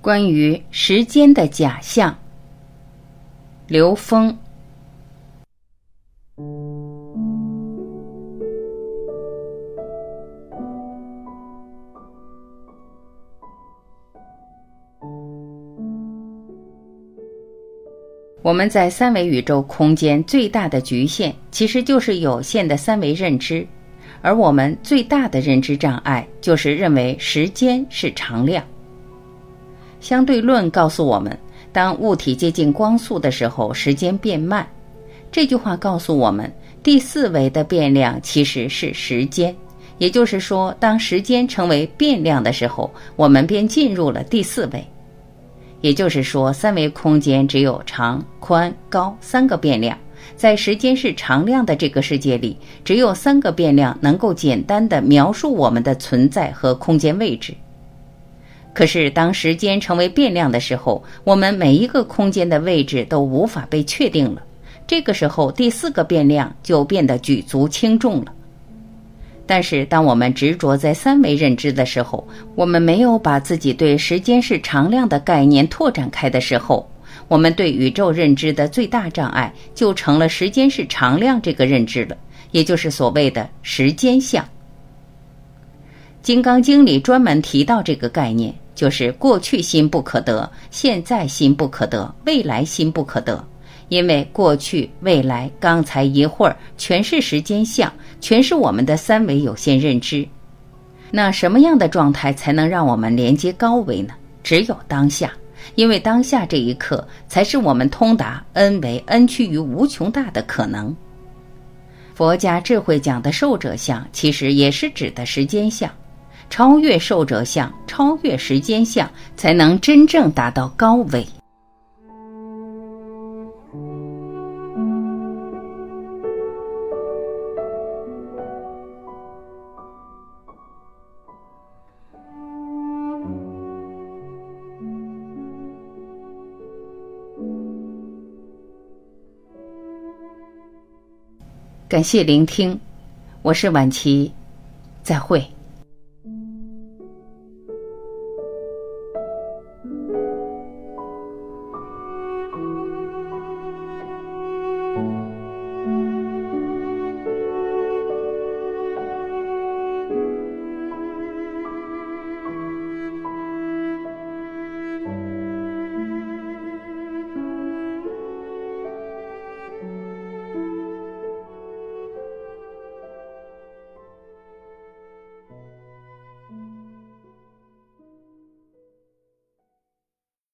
关于时间的假象，刘峰。我们在三维宇宙空间最大的局限，其实就是有限的三维认知，而我们最大的认知障碍，就是认为时间是常量。相对论告诉我们，当物体接近光速的时候，时间变慢。这句话告诉我们，第四维的变量其实是时间。也就是说，当时间成为变量的时候，我们便进入了第四维。也就是说，三维空间只有长、宽、高三个变量，在时间是常量的这个世界里，只有三个变量能够简单的描述我们的存在和空间位置。可是，当时间成为变量的时候，我们每一个空间的位置都无法被确定了。这个时候，第四个变量就变得举足轻重了。但是，当我们执着在三维认知的时候，我们没有把自己对时间是常量的概念拓展开的时候，我们对宇宙认知的最大障碍就成了时间是常量这个认知了，也就是所谓的时间相。《金刚经》里专门提到这个概念，就是过去心不可得，现在心不可得，未来心不可得。因为过去、未来、刚才一会儿，全是时间相，全是我们的三维有限认知。那什么样的状态才能让我们连接高维呢？只有当下，因为当下这一刻，才是我们通达 n 维 n 趋于无穷大的可能。佛家智慧讲的寿者相，其实也是指的时间相。超越寿者相，超越时间相，才能真正达到高维。感谢聆听，我是晚琪，再会。